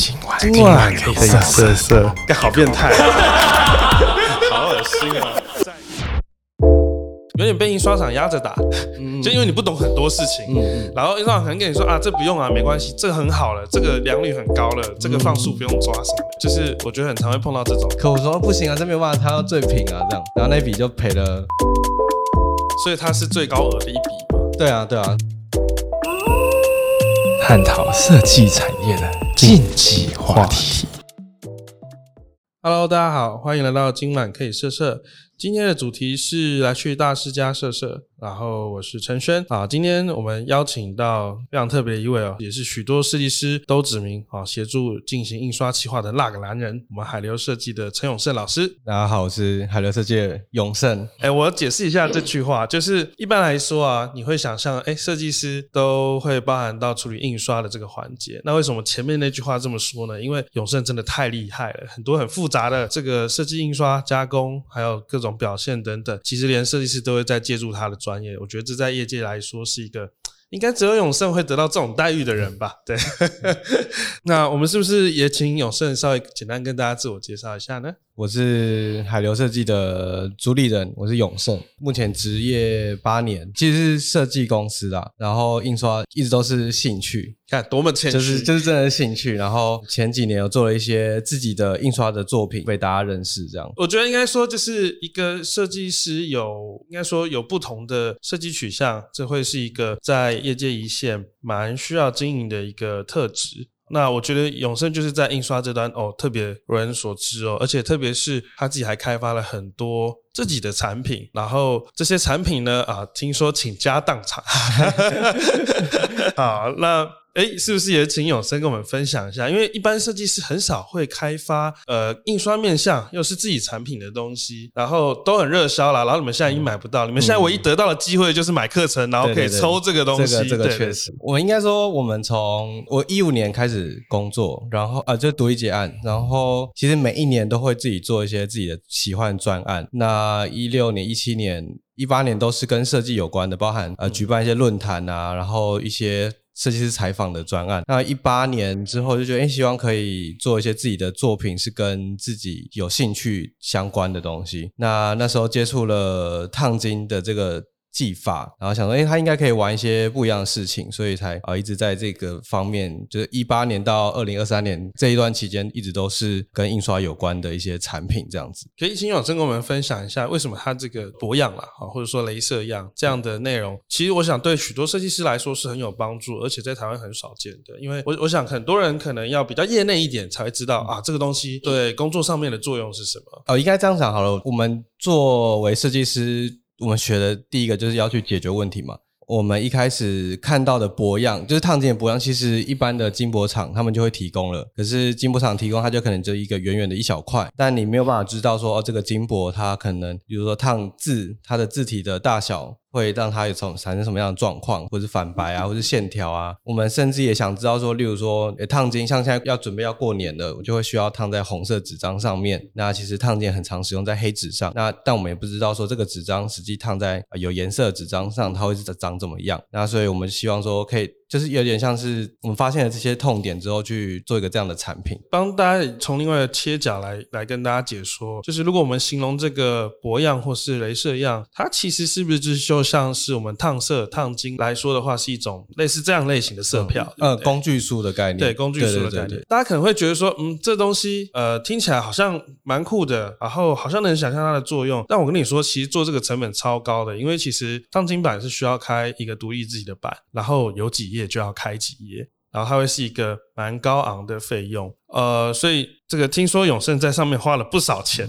今晚今晚可以色色色，干好变态，好恶心啊！有点被印刷厂压着打，就因为你不懂很多事情，然后印刷厂可能跟你说啊，这不用啊，没关系，这个很好了，这个良率很高了，这个放数不用抓什么的，就是我觉得很常会碰到这种，可我说不行啊，这没有办法，他要最平啊，这样，然后那笔就赔了。所以它是最高额的一笔嘛。对啊，对啊，探讨设计产业的禁忌话题。Hello，大家好，欢迎来到今晚可以设设。今天的主题是来去大师家设设，然后我是陈轩啊。今天我们邀请到非常特别的一位哦，也是许多设计师都指名啊，协助进行印刷企划的那个男人，我们海流设计的陈永胜老师。大家好，我是海流设计的永胜。哎，我解释一下这句话，就是一般来说啊，你会想象，哎，设计师都会包含到处理印刷的这个环节。那为什么前面那句话这么说呢？因为永胜真的太厉害了，很多很复杂的这个设计、印刷、加工，还有各种表现等等，其实连设计师都会在借助他的专业。我觉得这在业界来说是一个。应该只有永盛会得到这种待遇的人吧？对，那我们是不是也请永盛稍微简单跟大家自我介绍一下呢？我是海流设计的主理人，我是永盛，目前职业八年，其实是设计公司啦，然后印刷一直都是兴趣，看多么谦虚，就是就是真的是兴趣。然后前几年有做了一些自己的印刷的作品，被大家认识。这样，我觉得应该说，就是一个设计师有应该说有不同的设计取向，这会是一个在业界一线蛮需要经营的一个特质。那我觉得永盛就是在印刷这端哦，特别为人所知哦，而且特别是他自己还开发了很多自己的产品，然后这些产品呢啊，听说倾家荡产。好，那。哎，是不是也请永生跟我们分享一下？因为一般设计师很少会开发呃印刷面向又是自己产品的东西，然后都很热销啦。然后你们现在已经买不到，你们现在唯一得到的机会就是买课程，然后可以抽这个东西。这个这个确实，我应该说，我们从我一五年开始工作，然后啊就读一结案，然后其实每一年都会自己做一些自己的奇幻专案。那一六年、一七年、一八年都是跟设计有关的，包含呃举办一些论坛啊，然后一些。设计师采访的专案，那一八年之后就觉得，哎，希望可以做一些自己的作品，是跟自己有兴趣相关的东西。那那时候接触了烫金的这个技法，然后想说，哎，他应该可以玩一些不一样的事情，所以才啊一直在这个方面，就是一八年到二零二三年这一段期间，一直都是跟印刷有关的一些产品这样子。可以请永生跟我们分享一下，为什么他这个博样啦，啊，或者说镭射样这样的内容，其实我想对许多设计师来说是很有帮助，而且在台湾很少见的。因为我我想很多人可能要比较业内一点才会知道啊，这个东西对工作上面的作用是什么。哦，应该这样讲好了，我们作为设计师。我们学的第一个就是要去解决问题嘛。我们一开始看到的博样，就是烫金的博样，其实一般的金箔厂他们就会提供了。可是金箔厂提供，它就可能就一个远远的一小块，但你没有办法知道说哦，这个金箔它可能，比如说烫字，它的字体的大小会让它有从产生什么样的状况，或者反白啊，或者线条啊。我们甚至也想知道说，例如说烫金，像现在要准备要过年了，我就会需要烫在红色纸张上面。那其实烫金很常使用在黑纸上，那但我们也不知道说这个纸张实际烫在有颜色的纸张上，它会是长怎么样？那所以我们希望说可以。就是有点像是我们发现了这些痛点之后去做一个这样的产品，帮大家从另外的切角来来跟大家解说。就是如果我们形容这个博样或是镭射样，它其实是不是就就像是我们烫色、烫金来说的话，是一种类似这样类型的色票？呃，工具书的概念，对，工具书的概念。大家可能会觉得说，嗯，这东西呃听起来好像蛮酷的，然后好像能想象它的作用。但我跟你说，其实做这个成本超高的，因为其实烫金版是需要开一个独立自己的版，然后有几页就要开几页，然后它会是一个蛮高昂的费用，呃，所以这个听说永胜在上面花了不少钱，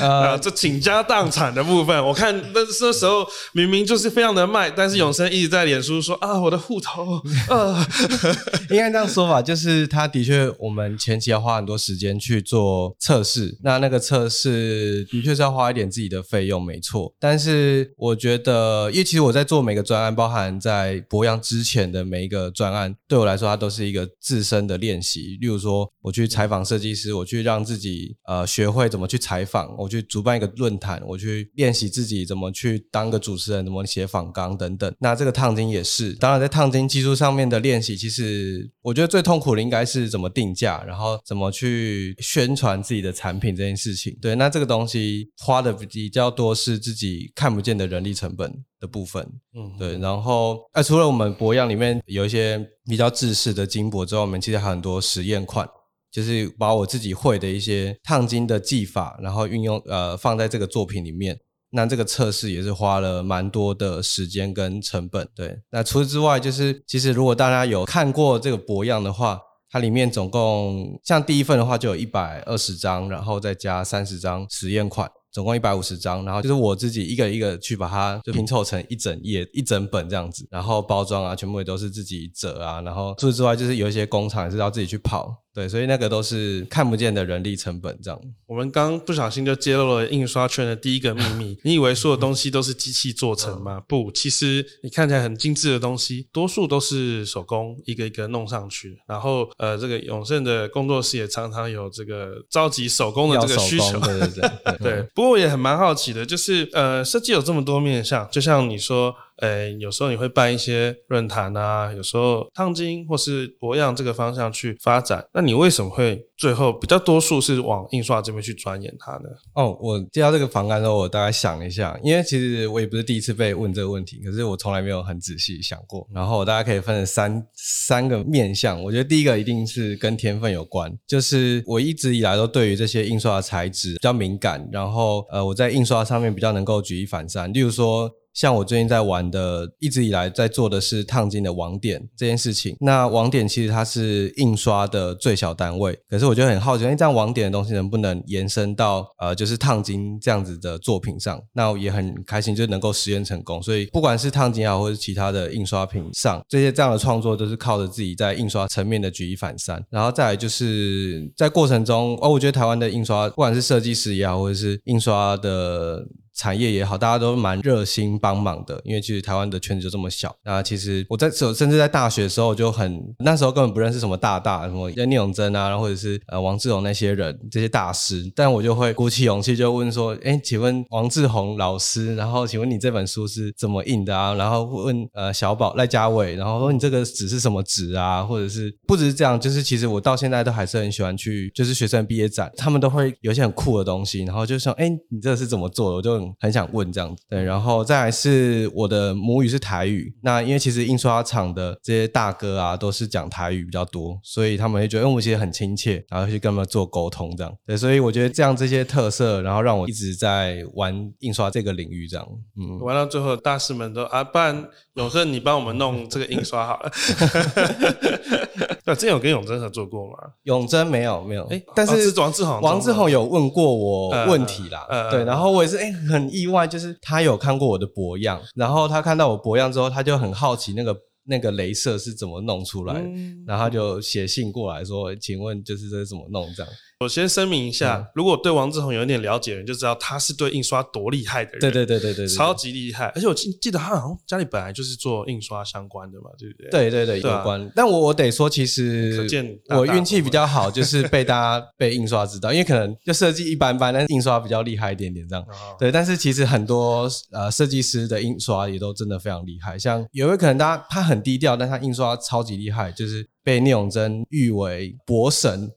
呃，这倾家荡产的部分，我看那那时候明明就是非常的卖，但是永胜一直在脸书说啊，我的户头，呃，应该这样说法，就是他的确，我们前期要花很多时间去做测试，那那个测试的确是要花一点自己的费用，没错。但是我觉得，因为其实我在做每个专案，包含在博洋之前的每一个专案，对我来说，它都是一个自身的练习。例如说我去采访设计师，我去让自己呃学会怎么去采访，我去主办一个论坛，我去练习自己怎么去当个主持人，怎么写访纲等等。那这个烫金也是，当然在烫金技术上面的练习，其实我觉得最痛苦的应该是怎么定价，然后怎么去宣传自己的产品这件事情。对，那这个东西花的比较多是自己看不见的人力成本的部分。嗯，对，然后呃，除了我们博样里面有一些比较制式的金箔之外，我们其实还有很多实验款，就是把我自己会的一些烫金的技法，然后运用呃放在这个作品里面。那这个测试也是花了蛮多的时间跟成本。对，那除此之外，就是其实如果大家有看过这个博样的话，它里面总共像第一份的话就有一百二十张，然后再加三十张实验款。总共一百五十张，然后就是我自己一个一个去把它就拼凑成一整页、一整本这样子，然后包装啊，全部也都是自己折啊，然后除此之外，就是有一些工厂也是要自己去跑。对，所以那个都是看不见的人力成本，这样。我们刚不小心就揭露了印刷圈的第一个秘密。你以为所有东西都是机器做成吗？不，其实你看起来很精致的东西，多数都是手工一个一个弄上去。然后，呃，这个永盛的工作室也常常有这个召集手工的这个需求。对对 对。对，不过我也很蛮好奇的，就是呃，设计有这么多面向，就像你说。呃，有时候你会办一些论坛啊，有时候烫金或是博样这个方向去发展，那你为什么会最后比较多数是往印刷这边去钻研它呢？哦，我接到这个房干之后，我大概想了一下，因为其实我也不是第一次被问这个问题，可是我从来没有很仔细想过。然后我大家可以分成三三个面向，我觉得第一个一定是跟天分有关，就是我一直以来都对于这些印刷的材质比较敏感，然后呃我在印刷上面比较能够举一反三，例如说。像我最近在玩的，一直以来在做的是烫金的网点这件事情。那网点其实它是印刷的最小单位，可是我就很好奇，哎，这样网点的东西能不能延伸到呃，就是烫金这样子的作品上？那我也很开心，就能够实验成功。所以不管是烫金啊，或者其他的印刷品上，这些这样的创作都是靠着自己在印刷层面的举一反三。然后再来就是在过程中，哦，我觉得台湾的印刷，不管是设计师也好，或者是印刷的。产业也好，大家都蛮热心帮忙的，因为其实台湾的圈子就这么小。那其实我在甚至在大学的时候就很，那时候根本不认识什么大大，什么聂永贞啊，然后或者是呃王志宏那些人这些大师，但我就会鼓起勇气就问说，哎，请问王志宏老师，然后请问你这本书是怎么印的啊？然后问呃小宝赖家伟，然后说你这个纸是什么纸啊？或者是不只是这样，就是其实我到现在都还是很喜欢去，就是学生毕业展，他们都会有一些很酷的东西，然后就说，哎，你这个是怎么做的？我就。很很想问这样子，对，然后再来是我的母语是台语，那因为其实印刷厂的这些大哥啊都是讲台语比较多，所以他们会觉得我们其实很亲切，然后去跟他们做沟通这样，对，所以我觉得这样这些特色，然后让我一直在玩印刷这个领域这样，嗯，玩到最后大师们都啊，不然永胜你帮我们弄这个印刷好了。对，之前有跟永贞合作过吗？永贞没有，没有。哎，但是王志宏，王志宏有问过我问题啦。对，然后我也是，哎，很意外，就是他有看过我的博样，然后他看到我博样之后，他就很好奇那个那个镭射是怎么弄出来，然后他就写信过来说，请问就是这是怎么弄这样。我先声明一下，如果对王志宏有一点了解的人，就知道他是对印刷多厉害的人。对对对对对，超级厉害！而且我记记得他好像家里本来就是做印刷相关的嘛，对不对？对对对，有关。但我我得说，其实我运气比较好，就是被大家被印刷知道，因为可能就设计一般般，但是印刷比较厉害一点点这样。对，但是其实很多呃设计师的印刷也都真的非常厉害，像有位可能大家他很低调，但他印刷超级厉害，就是被聂永贞誉为博神。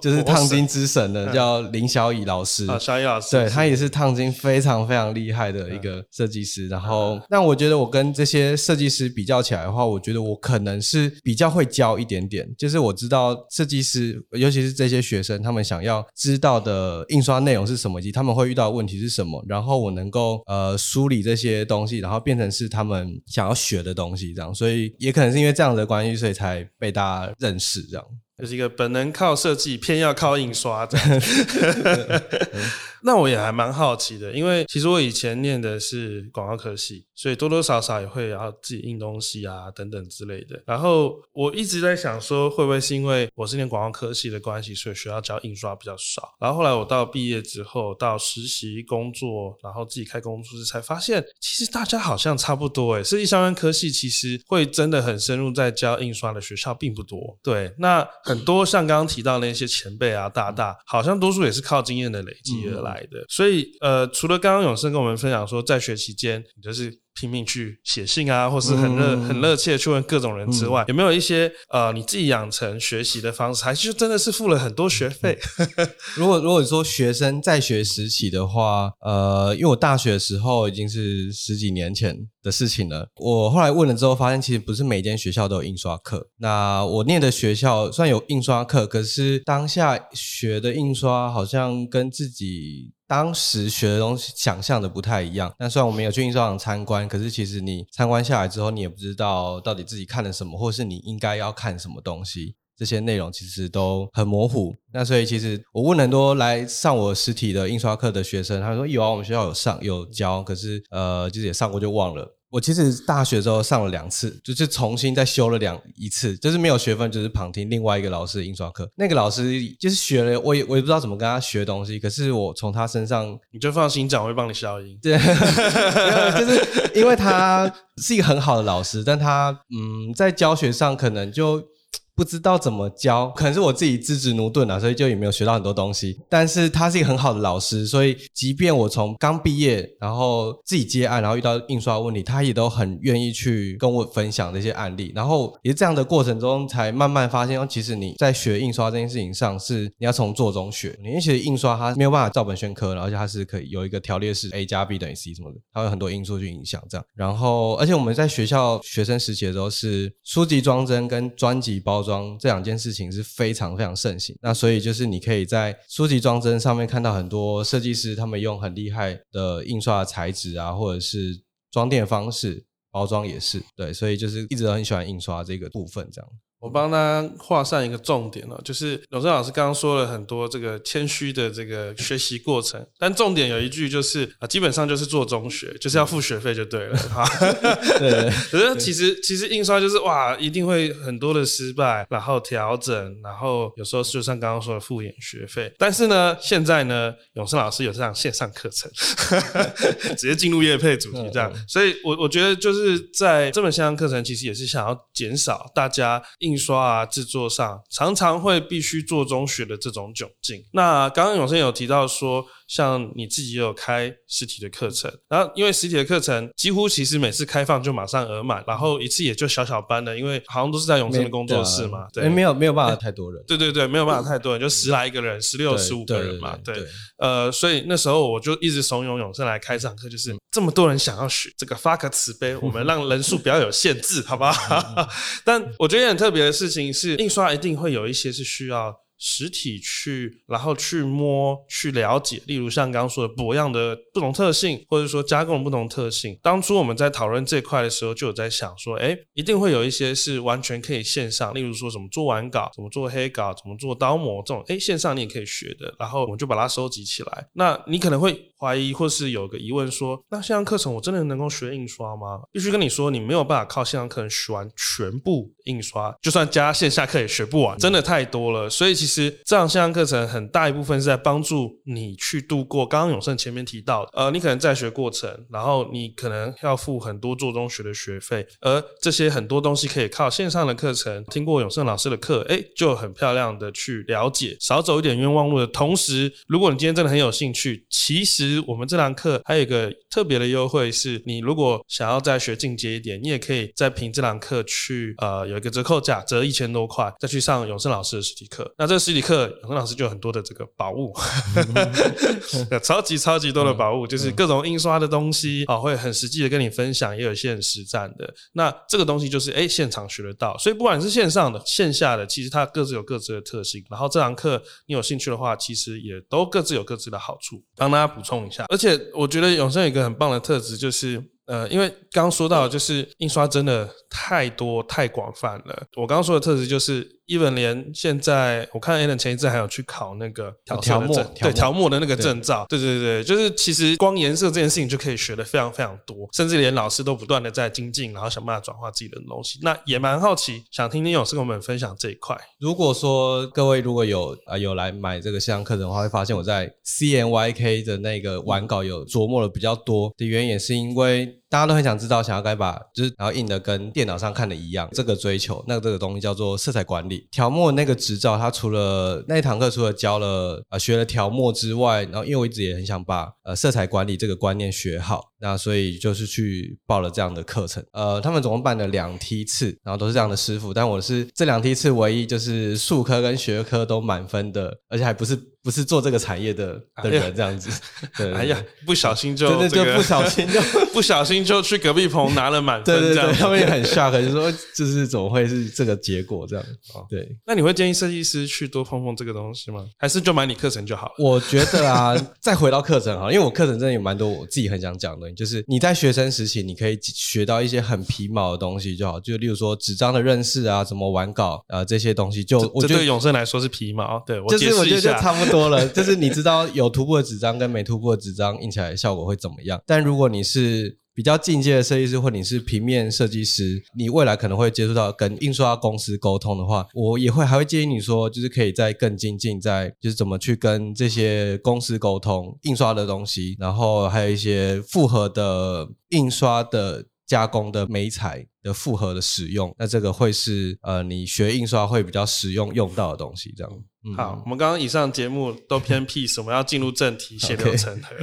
就是烫金之神的叫林小乙老师，小乙老师，对他也是烫金非常非常厉害的一个设计师。然后，那我觉得我跟这些设计师比较起来的话，我觉得我可能是比较会教一点点。就是我知道设计师，尤其是这些学生，他们想要知道的印刷内容是什么，以及他们会遇到的问题是什么。然后我能够呃梳理这些东西，然后变成是他们想要学的东西，这样。所以也可能是因为这样的关系，所以才被大家认识这样。就是一个本能靠设计，偏要靠印刷的。那我也还蛮好奇的，因为其实我以前念的是广告科系，所以多多少少也会要自己印东西啊等等之类的。然后我一直在想说，会不会是因为我是念广告科系的关系，所以学校教印刷比较少。然后后来我到毕业之后，到实习工作，然后自己开工作室，才发现其实大家好像差不多诶，设计相关科系其实会真的很深入在教印刷的学校并不多。对，那很多像刚刚提到那些前辈啊、大大，好像多数也是靠经验的累积而来来的。所以呃，除了刚刚永生跟我们分享说，在学期间就是。拼命去写信啊，或是很热很热切去问各种人之外，有没有一些呃你自己养成学习的方式，还是真的是付了很多学费？如果如果说学生在学时期的话，呃，因为我大学的时候已经是十几年前的事情了。我后来问了之后，发现其实不是每间学校都有印刷课。那我念的学校虽然有印刷课，可是当下学的印刷好像跟自己。当时学的东西想象的不太一样。那虽然我们有去印刷厂参观，可是其实你参观下来之后，你也不知道到底自己看了什么，或是你应该要看什么东西。这些内容其实都很模糊。那所以其实我问很多来上我实体的印刷课的学生，他说有啊，我们学校有上有教，可是呃，就是也上过就忘了。我其实大学之后上了两次，就是重新再修了两一次，就是没有学分，就是旁听另外一个老师的印刷课。那个老师就是学了，我也我也不知道怎么跟他学东西，可是我从他身上，你就放心讲，我会帮你消音。对，就是因为他是一个很好的老师，但他嗯，在教学上可能就。不知道怎么教，可能是我自己资质驽钝啊，所以就也没有学到很多东西。但是他是一个很好的老师，所以即便我从刚毕业，然后自己接案，然后遇到印刷问题，他也都很愿意去跟我分享这些案例。然后也这样的过程中，才慢慢发现，哦，其实你在学印刷这件事情上，是你要从做中学。因为其实印刷它没有办法照本宣科，而且它是可以有一个条列式 A 加 B 等于 C 什么的，它有很多因素去影响这样。然后，而且我们在学校学生实习的时候，是书籍装帧跟专辑包。装这两件事情是非常非常盛行，那所以就是你可以在书籍装帧上面看到很多设计师他们用很厉害的印刷材质啊，或者是装订方式包装也是对，所以就是一直都很喜欢印刷这个部分这样。我帮他画上一个重点了，就是永生老师刚刚说了很多这个谦虚的这个学习过程，但重点有一句就是啊，基本上就是做中学，就是要付学费就对了哈。对，可是其实其实印刷就是哇，一定会很多的失败，然后调整，然后有时候就像刚刚说的付点学费。但是呢，现在呢，永生老师有这样线上课程，直接进入业配主题这样，所以我我觉得就是在这门线上课程，其实也是想要减少大家印。印刷啊，制作上常常会必须做中学的这种窘境。那刚刚永生有提到说。像你自己也有开实体的课程，然后因为实体的课程几乎其实每次开放就马上额满，然后一次也就小小班的，因为好像都是在永生的工作室嘛，对，没有没有办法太多人，对对对，没有办法太多人，就十来一个人，十六十五个人嘛，对，呃，所以那时候我就一直怂恿永生来开这堂课，就是这么多人想要学这个发个慈悲，我们让人数不要有限制，好不好？但我觉得很特别的事情是，印刷一定会有一些是需要。实体去，然后去摸、去了解，例如像刚刚说的模样的不同特性，或者说加工的不同特性。当初我们在讨论这块的时候，就有在想说，哎，一定会有一些是完全可以线上，例如说什么做完稿、怎么做黑稿、怎么做刀模这种，哎，线上你也可以学的。然后我们就把它收集起来。那你可能会怀疑，或是有个疑问说，那线上课程我真的能够学印刷吗？必须跟你说，你没有办法靠线上课程学完全部印刷，就算加线下课也学不完，真的太多了。所以其实。这样线上课程很大一部分是在帮助你去度过刚刚永胜前面提到，呃，你可能在学过程，然后你可能要付很多做中学的学费，而这些很多东西可以靠线上的课程，听过永胜老师的课，哎，就很漂亮的去了解，少走一点冤枉路的同时，如果你今天真的很有兴趣，其实我们这堂课还有一个特别的优惠，是你如果想要再学进阶一点，你也可以再凭这堂课去，呃，有一个折扣价，折一千多块，再去上永胜老师的实体课，那这。实体课，永生老师就有很多的这个宝物，超级超级多的宝物，就是各种印刷的东西啊，会很实际的跟你分享，也有一些实战的。那这个东西就是哎，现场学得到，所以不管是线上的、线下的，其实它各自有各自的特性。然后这堂课你有兴趣的话，其实也都各自有各自的好处。帮大家补充而且我觉得永生有一个很棒的特质，就是。呃，因为刚说到，就是印刷真的太多太广泛了。我刚刚说的特质就是，even 连现在我看 Alan 前一阵还有去考那个调色的证，对调墨的那个证照，对对对，就是其实光颜色这件事情就可以学的非常非常多，甚至连老师都不断的在精进，然后想办法转化自己的东西。那也蛮好奇，想听听勇士跟我们分享这一块。如果说各位如果有啊有来买这个线上课程的话，会发现我在 CNYK 的那个完稿有琢磨的比较多的原因，也是因为。大家都很想知道，想要该把就是然后印的跟电脑上看的一样，这个追求，那这个东西叫做色彩管理调墨那个执照。它除了那一堂课除了教了呃学了调墨之外，然后因为我一直也很想把呃色彩管理这个观念学好，那所以就是去报了这样的课程。呃，他们总共办了两梯次，然后都是这样的师傅，但我是这两梯次唯一就是术科跟学科都满分的，而且还不是。不是做这个产业的的人这样子，对，哎呀，不小心就对对就不小心就 不小心就去隔壁棚拿了满分，对对对，他们也很 shock，就说就是怎么会是这个结果这样？对，那你会建议设计师去多碰碰这个东西吗？还是就买你课程就好？我觉得啊，再回到课程哈，因为我课程真的有蛮多我自己很想讲的，就是你在学生时期你可以学到一些很皮毛的东西就好，就例如说纸张的认识啊，怎么玩稿啊这些东西，就我觉得永生来说是皮毛，对我就是我觉得就差不多。多了，就是你知道有涂布的纸张跟没涂布的纸张印起来效果会怎么样？但如果你是比较进阶的设计师，或你是平面设计师，你未来可能会接触到跟印刷公司沟通的话，我也会还会建议你说，就是可以再更精进，在就是怎么去跟这些公司沟通印刷的东西，然后还有一些复合的印刷的。加工的美彩的复合的使用，那这个会是呃，你学印刷会比较实用用到的东西。这样，好，我们刚刚以上节目都偏僻，我们要进入正题，血流成河。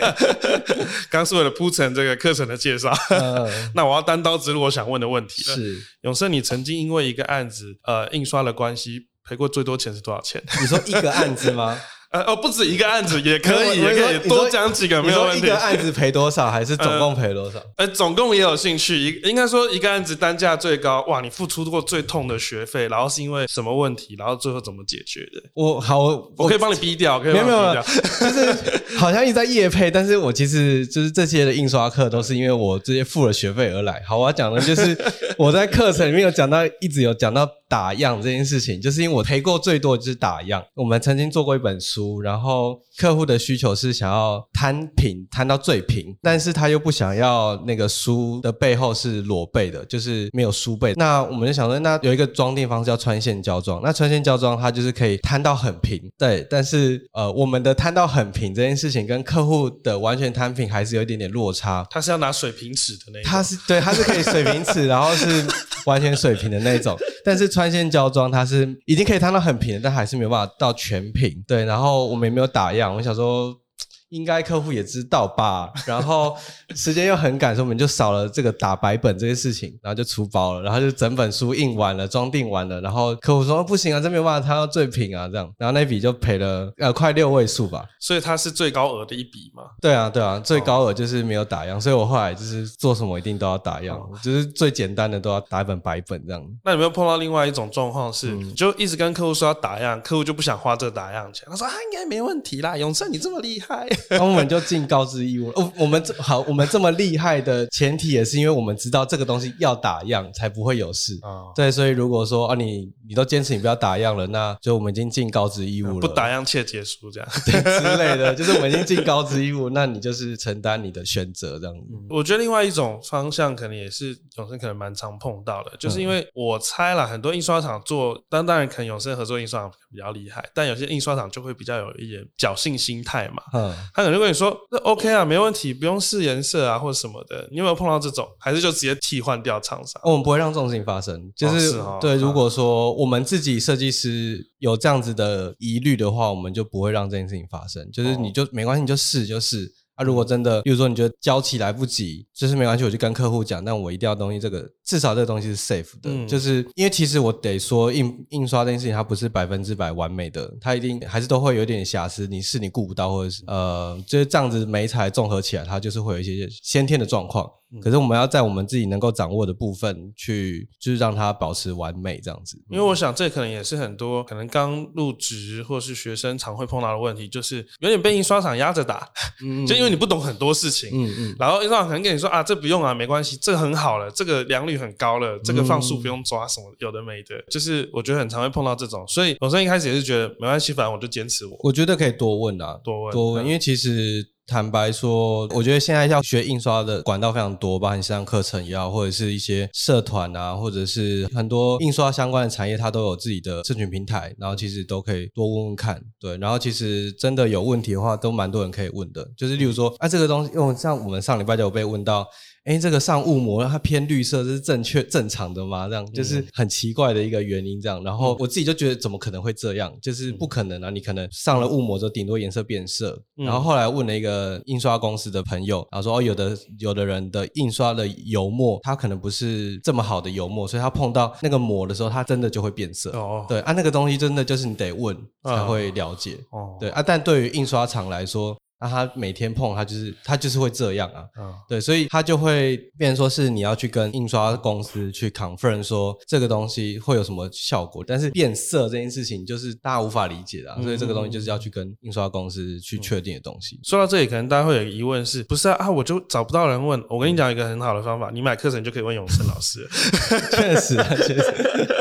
刚是为了铺陈这个课程的介绍，那我要单刀直入我想问的问题了。是永生，你曾经因为一个案子，呃，印刷的关系赔过最多钱是多少钱？你说一个案子吗？呃哦，不止一个案子也可以，也可以多讲几个没有问题。一个案子赔多少，还是总共赔多少？呃，总共也有兴趣。一应该说一个案子单价最高，哇，你付出过最痛的学费，然后是因为什么问题，然后最后怎么解决的？我好，我可以帮你逼掉，可以没有没有，就是 好像一直在夜配，但是我其实就是这些的印刷课都是因为我这些付了学费而来。好，我要讲的就是我在课程里面有讲到，一直有讲到。打样这件事情，就是因为我赔过最多就是打样。我们曾经做过一本书，然后客户的需求是想要摊平，摊到最平，但是他又不想要那个书的背后是裸背的，就是没有书背。那我们就想说，那有一个装订方式叫穿线胶装。那穿线胶装它就是可以摊到很平，对。但是呃，我们的摊到很平这件事情跟客户的完全摊平还是有一点点落差。他是要拿水平尺的那种，他是对，他是可以水平尺，然后是完全水平的那种，但是。穿线胶装，它是已经可以摊到很平，但还是没有办法到全平。对，然后我们也没有打样，我想说。应该客户也知道吧，然后时间又很赶，所以我们就少了这个打白本这些事情，然后就出包了，然后就整本书印完了，装订完了，然后客户说不行啊，这没有办法他要最平啊，这样，然后那笔就赔了呃快六位数吧，所以它是最高额的一笔嘛？对啊，对啊，最高额就是没有打样，所以我后来就是做什么一定都要打样，就是最简单的都要打一本白本这样。那有没有碰到另外一种状况是，就一直跟客户说要打样，客户就不想花这个打样钱，他说啊应该没问题啦，永胜你这么厉害。那我们就尽告知义务。哦，我们这好，我们这么厉害的前提也是因为我们知道这个东西要打样才不会有事。啊，对，所以如果说啊，你你都坚持你不要打样了，那就我们已经尽告知义务了。不打样切结束这样对之类的，就是我们已经尽告知义务，那你就是承担你的选择这样。我觉得另外一种方向可能也是永生可能蛮常碰到的，就是因为我猜了很多印刷厂做，当当然可能永生合作印刷厂比较厉害，但有些印刷厂就会比较有一点侥幸心态嘛。嗯，他可能跟你说。那 OK 啊，没问题，不用试颜色啊，或者什么的。你有没有碰到这种？还是就直接替换掉厂商？我们不会让这种事情发生。就是对，如果说我们自己设计师有这样子的疑虑的话，我们就不会让这件事情发生。就是你就没关系，你就试就试。啊，如果真的，比如说你觉得交期来不及，就是没关系，我就跟客户讲，但我一定要东西，这个至少这个东西是 safe 的，就是因为其实我得说印印刷这件事情，它不是百分之百完美的，它一定还是都会有点瑕疵，你是你顾不到，或者是呃，就是这样子美彩综合起来，它就是会有一些先天的状况。可是我们要在我们自己能够掌握的部分去，就是让它保持完美这样子。因为我想这可能也是很多可能刚入职或是学生常会碰到的问题，就是有点被印刷厂压着打，就因为你不懂很多事情，嗯嗯，然后印刷厂可能跟你说啊，这不用啊，没关系，这个很好了，这个良率很高了，这个放数不用抓什么有的没的，就是我觉得很常会碰到这种，所以我生一开始也是觉得没关系，反正我就坚持我。我觉得可以多问啊，多问多问，嗯。因为其实坦白说，我觉得现在要学印刷的管道非常多，包含线上课程也好，或者是一些社团啊，或者是很多印刷相关的产业，它都有自己的社群平台，然后其实都可以多问问看，对，然后其实真的有问题的话，都蛮多人可以问的，就是例如说，啊，这个东西，因为像我们上礼拜就有被问到。哎，这个上雾膜它偏绿色，这是正确正常的吗？这样就是很奇怪的一个原因。这样，然后我自己就觉得怎么可能会这样？就是不可能啊！你可能上了雾膜之后，顶多颜色变色。然后后来问了一个印刷公司的朋友，然后说哦，有的有的人的印刷的油墨，它可能不是这么好的油墨，所以它碰到那个膜的时候，它真的就会变色。哦，对啊，那个东西真的就是你得问才会了解。哦，对啊，但对于印刷厂来说，那他每天碰，他就是他就是会这样啊。嗯对，所以他就会变成说是你要去跟印刷公司去 confirm 说这个东西会有什么效果，但是变色这件事情就是大家无法理解的、啊，所以这个东西就是要去跟印刷公司去确定的东西。说到这里，可能大家会有一个疑问是，不是啊？啊，我就找不到人问。我跟你讲一个很好的方法，你买课程就可以问永生老师，确实啊，确实，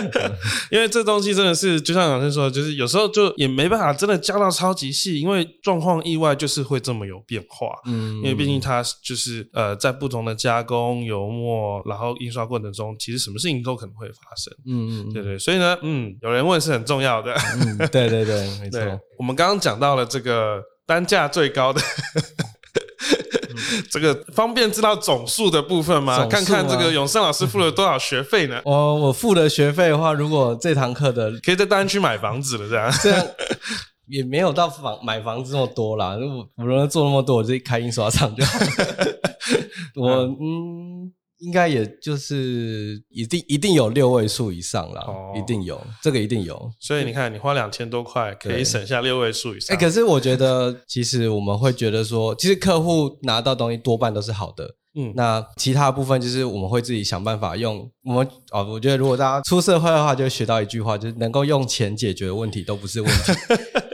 因为这东西真的是，就像老师说的，就是有时候就也没办法真的教到超级细，因为状况意外就是会这么有变化。嗯因为毕竟它就是呃，在不同的加工、油墨，然后印刷过程中，其实什么事情都可能会发生。嗯嗯对对，所以呢，嗯，有人问是很重要的。嗯，对对对，没错。我们刚刚讲到了这个单价最高的。这个方便知道总数的部分吗？看看这吗个永胜老师付了多少学费呢？我我付了学费的话，如果这堂课的可以在大安区买房子了，这样。这样也没有到房买房子那么多啦。如果我如果做那么多，我就开印刷厂就好。我嗯，应该也就是一定一定有六位数以上啦，哦一定有，这个一定有。所以你看，你花两千多块可以省下六位数以哎、上。可是我觉得，其实我们会觉得说，其实客户拿到东西多半都是好的。嗯那其他部分就是我们会自己想办法用我们哦，我觉得如果大家出社会的话，就会学到一句话，就是能够用钱解决的问题都不是问题。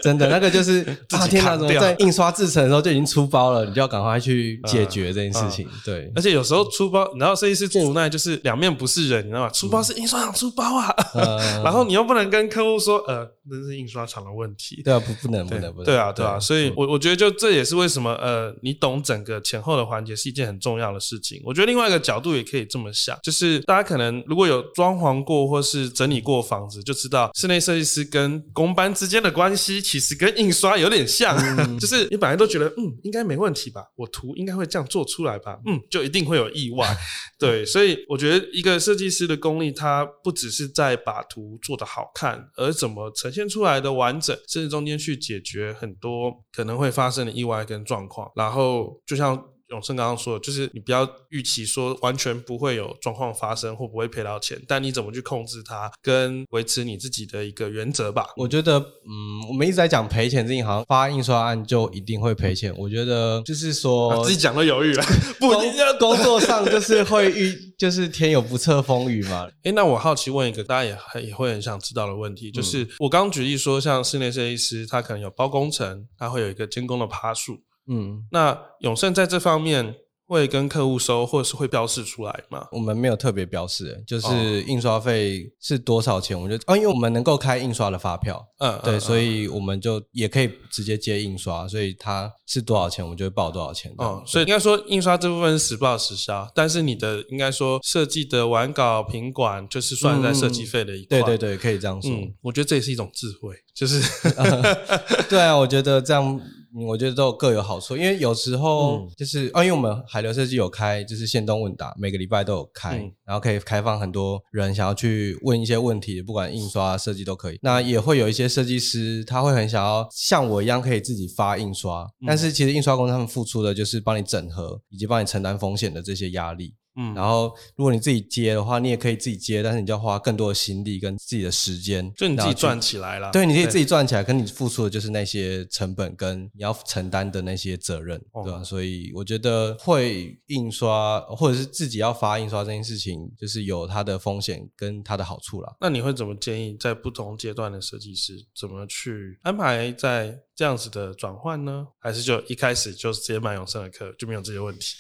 真的，那个就是自己啊，天哪，怎么在印刷制成的时候就已经出包了，你就要赶快去解决这件事情。对，而且有时候出包，你知道设计师最无奈就是两面不是人，你知道吗？出包是印刷厂出包啊，呃 然后你又不能跟客户说，呃，那是印刷厂的问题。对啊，不不能不能不能，对啊，对啊，所以我我觉得就这也是为什么呃，你懂整个前后的环节是一件很重要的事情。我觉得另外一个角度也可以这么想，就是大家可能如果有装潢过或是整理过房子，就知道室内设计师跟工班之间的关系其实跟印刷有点像，就是你本来都觉得嗯应该没问题吧，我图应该会这样做出来吧，嗯就一定会有意外。对，所以我觉得一个设计师的功力，它不只是在把图做得好看，而怎么呈现出来的完整，甚至中间去解决很多可能会发生的意外跟状况。然后就像永胜刚刚说的，就是你不要预期说完全不会有状况发生或不会赔到钱，但你怎么去控制它，跟维持你自己的一个原则吧。我觉得，嗯，我们一直在讲赔钱这件事情，好像发印刷案就一定会赔钱。我觉得就是说，啊自己讲都犹豫了，不一定要工工作上就是会遇，就是天有不测风雨嘛。诶，那我好奇问一个大家也很也会很想知道的问题，就是我刚刚举例说，像室内设计师，他可能有包工程，他会有一个监工的趴数。嗯，那永盛在这方面会跟客户收，或者是会标示出来吗？我们没有特别标示，就哦是印刷费是多少钱，我们就哦，因为我们能够开印刷的发票，嗯，对，嗯所以我们就也可以直接接印刷，所以它是多少钱，我们就会报多少钱。哦，所以应该说印刷这部分是实报实销，但是你的应该说设计的完稿、品管就是算在设计费的一块。对对对，可以这样说。嗯，我觉得这也是一种智慧，就是对啊，我觉得这样，嗯我觉得都各有好处。因为有时候嗯就是，啊，因为我们海流设计有开，就是线动问答，每个礼拜都有开，嗯然后可以开放很多人想要去问一些问题，不管印刷设计都可以。那也会有一些设计师，他会很想要像我一样可以自己发印刷，嗯但是其实印刷公司他们付出的就是帮你整合以及帮你承担风险的这些压力。嗯，然后如果你自己接的话，你也可以自己接，但是你就要花更多的心力跟自己的时间，就你自己赚起来了。对，你可以自己赚起来，可你付出的就是那些成本跟你要承担的那些责任，哦对吧？所以我觉得会印刷或者是自己要发印刷这件事情，就是有它的风险跟它的好处啦。那你会怎么建议在不同阶段的设计师怎么去安排在这样子的转换呢？还是就一开始就直接买永生的课就没有这些问题？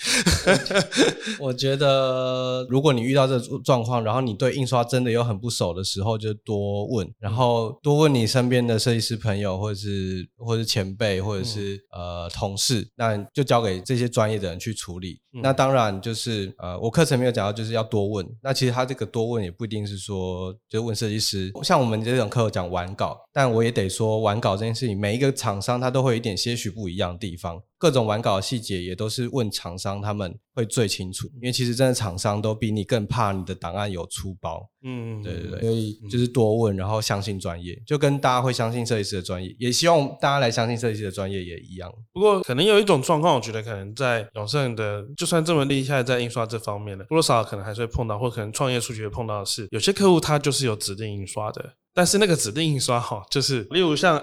我觉得，如果你遇到这个状况，然后你对印刷真的有很不熟的时候，就多问，然后多问你身边的设计师朋友，或者是或者是前辈，或者是、呃同事，那就交给这些专业的人去处理。那当然就是呃，我课程没有讲到，就是要多问。那其实他这个多问也不一定是说就问设计师，像我们这种课讲完稿，但我也得说完稿这件事情，每一个厂商他都会有一点些许不一样的地方。各种玩稿的细节也都是问厂商，他们会最清楚，因为其实真的厂商都比你更怕你的档案有出包，嗯，对对对，所以就是多问，然后相信专业，就跟大家会相信设计师的专业，也希望大家来相信设计师的专业也一样。不过可能有一种状况，我觉得可能在永盛的，就算这么厉害，在印刷这方面的，多多少少可能还是会碰到，或可能创业初期会碰到的是，有些客户他就是有指定印刷的，但是那个指定印刷哈，就是例如像。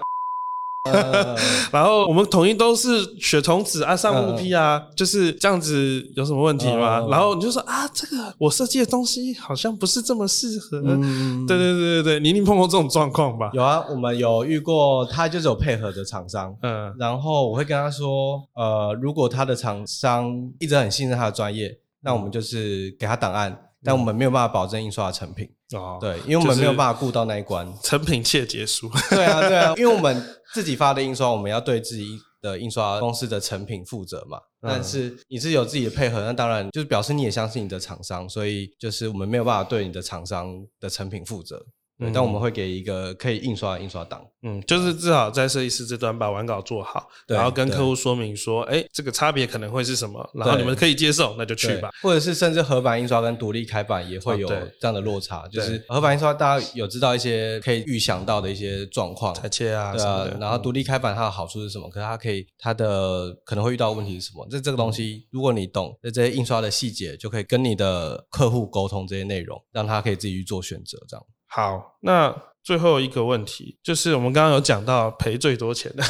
呃 然后我们统一都是血童子啊，上木批啊，就是这样子，有什么问题吗？嗯然后你就说啊，这个我设计的东西好像不是这么适合。嗯对对对对对，你一定碰过这种状况吧？有啊，我们有遇过，他就是有配合的厂商，嗯然后我会跟他说，呃，如果他的厂商一直很信任他的专业，那我们就是给他档案，但我们没有办法保证印刷的成品，哦，对，因为我们没有办法顾到那一关。成品切结束。对啊，对啊，因为我们自己发的印刷，我们要对自己的印刷公司的成品负责嘛。嗯但是你是有自己的配合，那当然就是表示你也相信你的厂商，所以就是我们没有办法对你的厂商的成品负责。对，嗯但我们会给一个可以印刷的印刷档。嗯，就是至少在设计师这端把完稿做好，对然后跟客户说明说，哎，这个差别可能会是什么，然后你们可以接受，那就去吧。，或者是甚至合版印刷跟独立开版也会有这样的落差，就是合版印刷大家有知道一些可以预想到的一些状况，裁切啊对什么的，，啊然后独立开版它的好处是什么？可是它可以它的可能会遇到问题是什么？这这个东西，如果你懂那这些印刷的细节，就可以跟你的客户沟通这些内容，让他可以自己去做选择，这样。好，那最后一个问题就是我们刚刚有讲到赔最多钱的，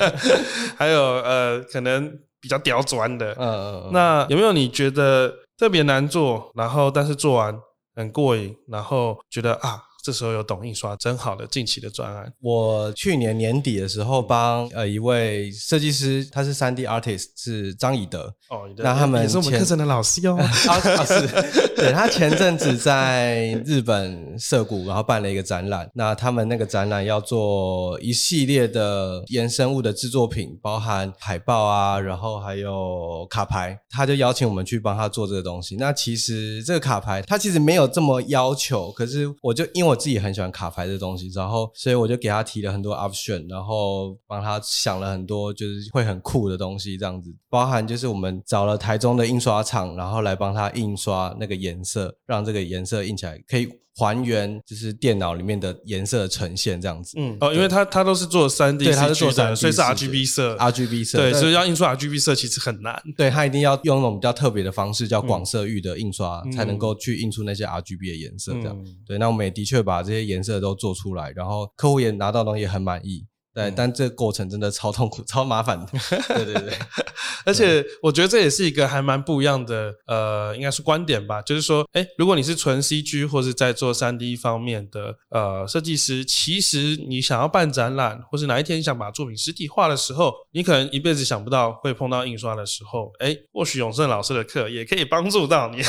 还有呃可能比较刁钻的，嗯嗯嗯。那有没有你觉得特别难做，然后但是做完很过瘾，然后觉得啊这时候有懂印刷真好的近期的专案？我去年年底的时候帮呃一位设计师，他是三 D artist，是张以德，哦，那他们也是我们课程的老师哟。啊啊是，对他前阵子在日本涩谷，然后办了一个展览。那他们那个展览要做一系列的衍生物的制作品，包含海报啊，然后还有卡牌。他就邀请我们去帮他做这个东西。那其实这个卡牌，他其实没有这么要求，可是我就因为我自己很喜欢卡牌这东西，然后所以我就给他提了很多 option，然后帮他想了很多就是会很酷的东西，这样子，包含就是我们找了台中的印刷厂，然后来帮他印刷那个颜色，让这个颜色印起来可以还原就是电脑里面的颜色的呈现这样子。嗯，哦，因为它它都是做三 D，对，他是做的，3D 所以是 RGB 色。RGB 色，对，所以要印出 RGB 色其实很难。对，它一定要用那种比较特别的方式，叫广色域的印刷，嗯才能够去印出那些 RGB 的颜色。这样，嗯对，那我们也的确把这些颜色都做出来，然后客户也拿到东西也很满意。对，嗯但这个过程真的超痛苦、超麻烦的。对 对对，而且我觉得这也是一个还蛮不一样的，呃，应该是观点吧。就是说，哎，如果你是纯 CG 或是在做三 D 方面的呃设计师，其实你想要办展览，或是哪一天你想把作品实体化的时候，你可能一辈子想不到会碰到印刷的时候，哎，或许永胜老师的课也可以帮助到你。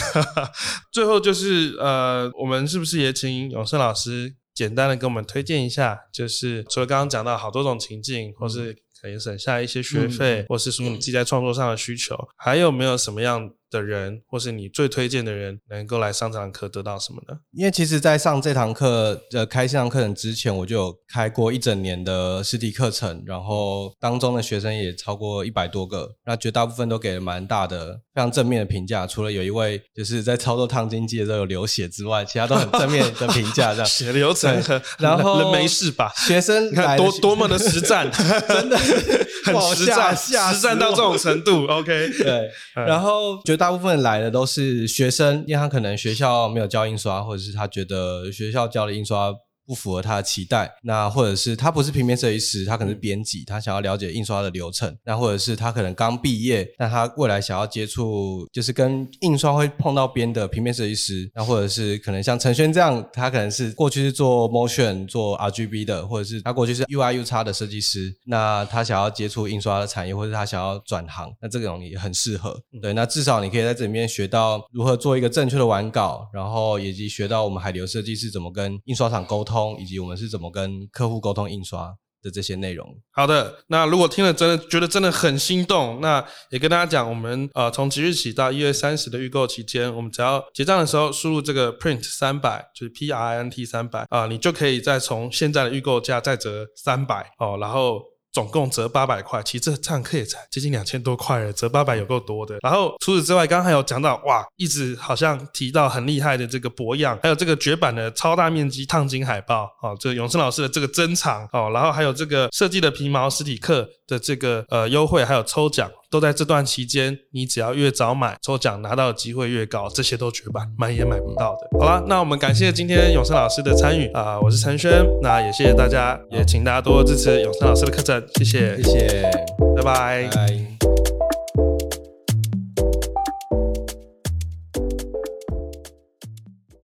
最后就是呃，我们是不是也请永胜老师简单的跟我们推荐一下，就是除了刚刚讲到好多种情境，或是可以省下一些学费，嗯。或是说你自己在创作上的需求，还有没有什么样的人，或是你最推荐的人，能够来上这堂课得到什么呢？因为其实，在上这堂课呃开线上课程之前，我就有开过一整年的实体课程，然后当中的学生也超过一百多个，那绝大部分都给了蛮大的、非常正面的评价。除了有一位就是在操作烫金机的时候有流血之外，其他都很正面的评价。这样，血流成河，然后人没事吧？学生你看多多么的实战，真的 很实战，实战到这种程度。OK，对，然后绝大部分来的都是学生，因为他可能学校没有教印刷，或者是他觉得学校教的印刷。不符合他的期待，那或者是他不是平面设计师，他可能是编辑，他想要了解印刷的流程，那或者是他可能刚毕业，但他未来想要接触就是跟印刷会碰到边的平面设计师，那或者是可能像陈轩这样，他可能是过去是做 motion 做 RGB 的，或者是他过去是 UI U 叉的设计师，那他想要接触印刷的产业，或者他想要转行，那这种也很适合。对，那至少你可以在这里面学到如何做一个正确的完稿，然后以及学到我们海流设计是怎么跟印刷厂沟通。通以及我们是怎么跟客户沟通印刷的这些内容。好的，那如果听了真的觉得真的很心动，那也跟大家讲，我们呃从即日起到一月三十的预购期间，我们只要结账的时候输入这个 print 三百，就是 P R I N T 三百啊，你就可以再从现在的预购价再折三百哦，然后。总共折八百块，其实这堂课也才接近两千多块了，折八百有够多的。然后除此之外，刚刚还有讲到哇，一直好像提到很厉害的这个博样，还有这个绝版的超大面积烫金海报哦，这个永生老师的这个珍藏哦，然后还有这个设计的皮毛实体课的这个呃优惠，还有抽奖。都在这段期间，你只要越早买，抽奖拿到的机会越高，这些都绝版，买也买不到的。好了，那我们感谢今天永生老师的参与啊，我是陈轩，那也谢谢大家，也请大家多多支持永生老师的课程，谢谢，谢谢，拜拜。